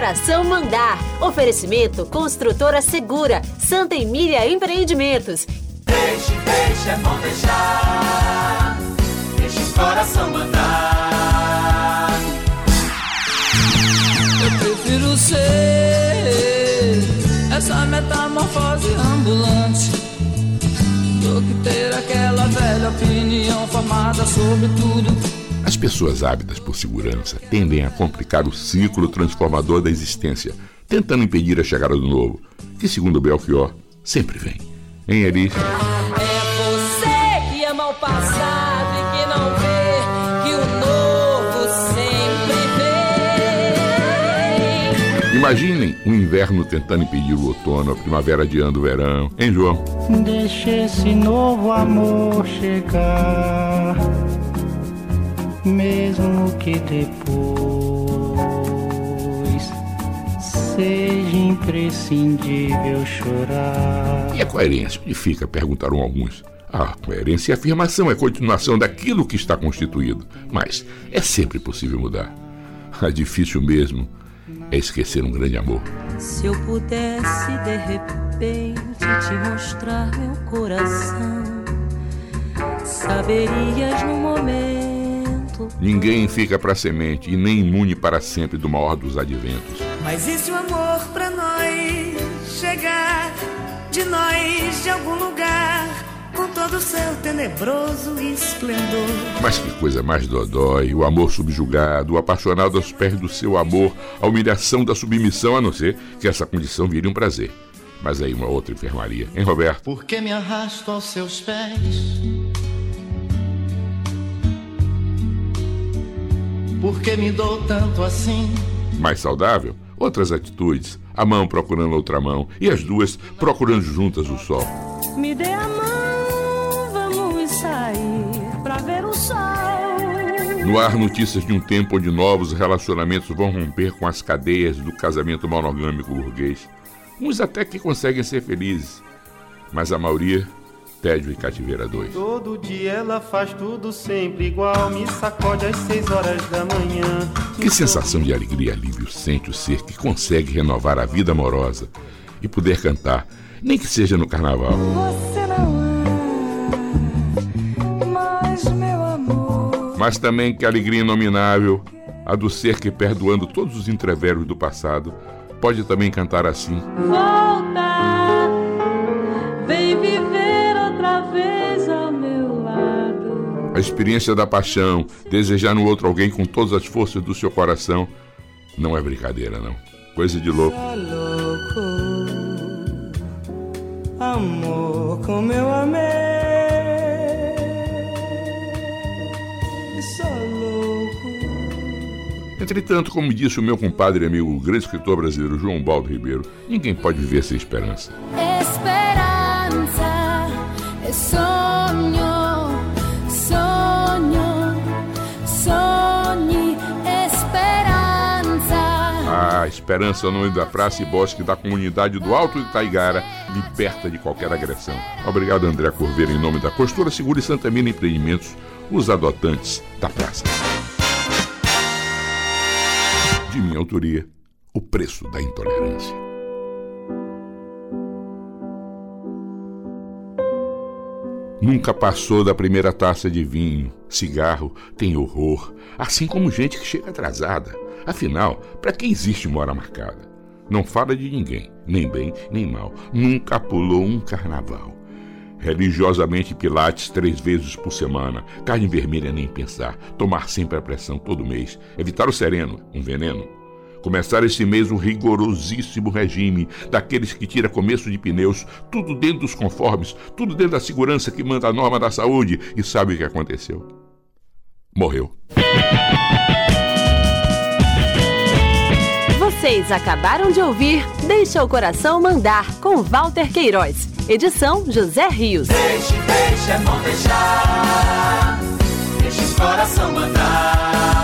coração mandar. Oferecimento Construtora Segura, Santa Emília Empreendimentos. Deixe, deixe, é bom deixar. Deixe o coração mandar. Eu prefiro ser essa metamorfose ambulante do que ter aquela velha opinião formada sobre tudo pessoas ávidas por segurança tendem a complicar o ciclo transformador da existência, tentando impedir a chegada do novo, que, segundo Belchior, sempre vem. Em Elis. É você que ama o passado e que não vê que o novo sempre vem. Imaginem o inverno tentando impedir o outono, a primavera adiando o verão. Hein, João? Deixa esse novo amor chegar mesmo que depois seja imprescindível chorar. E a coerência? Onde fica? Perguntaram alguns. A coerência e afirmação é continuação daquilo que está constituído, mas é sempre possível mudar. É difícil mesmo é esquecer um grande amor. Se eu pudesse de repente te mostrar meu coração, saberias no momento Ninguém fica para semente e nem imune para sempre do maior dos adventos. Mas e se o amor para nós chegar de nós de algum lugar com todo o seu tenebroso esplendor? Mas que coisa mais dodói, o amor subjugado, o apaixonado aos pés do seu amor, a humilhação da submissão, a não ser que essa condição vire um prazer. Mas aí uma outra enfermaria, hein, Roberto? Por que me arrasto aos seus pés? Por que me dou tanto assim? Mais saudável? Outras atitudes. A mão procurando outra mão e as duas procurando juntas o sol. Me dê a mão, vamos sair pra ver o sol. No ar, notícias de um tempo onde novos relacionamentos vão romper com as cadeias do casamento monogâmico burguês. Uns até que conseguem ser felizes, mas a maioria Tédio e Cativeira 2. Todo dia ela faz tudo sempre igual, me sacode às 6 horas da manhã. Que sensação de alegria e alívio sente o ser que consegue renovar a vida amorosa e poder cantar, nem que seja no carnaval. Você não é mais meu amor. Mas também que alegria inominável, a do ser que, perdoando todos os entreveros do passado, pode também cantar assim. Volta, A experiência da paixão, desejar no outro alguém com todas as forças do seu coração, não é brincadeira, não. Coisa de louco. louco amor, como eu amei. Louco. Entretanto, como disse o meu compadre e amigo, o grande escritor brasileiro João Baldo Ribeiro, ninguém pode viver sem esperança. Esperança sonho, esperança é o nome da praça e bosque da comunidade do Alto de Taigara, liberta de qualquer agressão. Obrigado, André Corveira, em nome da Costura Segura e Santa Mina Empreendimentos, os adotantes da praça. De minha autoria, o preço da intolerância. Nunca passou da primeira taça de vinho. Cigarro tem horror, assim como gente que chega atrasada. Afinal, para que existe uma hora marcada? Não fala de ninguém, nem bem nem mal. Nunca pulou um carnaval. Religiosamente pilates três vezes por semana, carne vermelha nem pensar, tomar sempre a pressão todo mês, evitar o sereno, um veneno, Começar esse mês um rigorosíssimo regime, daqueles que tira começo de pneus, tudo dentro dos conformes, tudo dentro da segurança que manda a norma da saúde. E sabe o que aconteceu? Morreu. Vocês acabaram de ouvir Deixa o Coração Mandar, com Walter Queiroz. Edição José Rios. Deixe, deixe, é bom deixar. Deixa o coração mandar.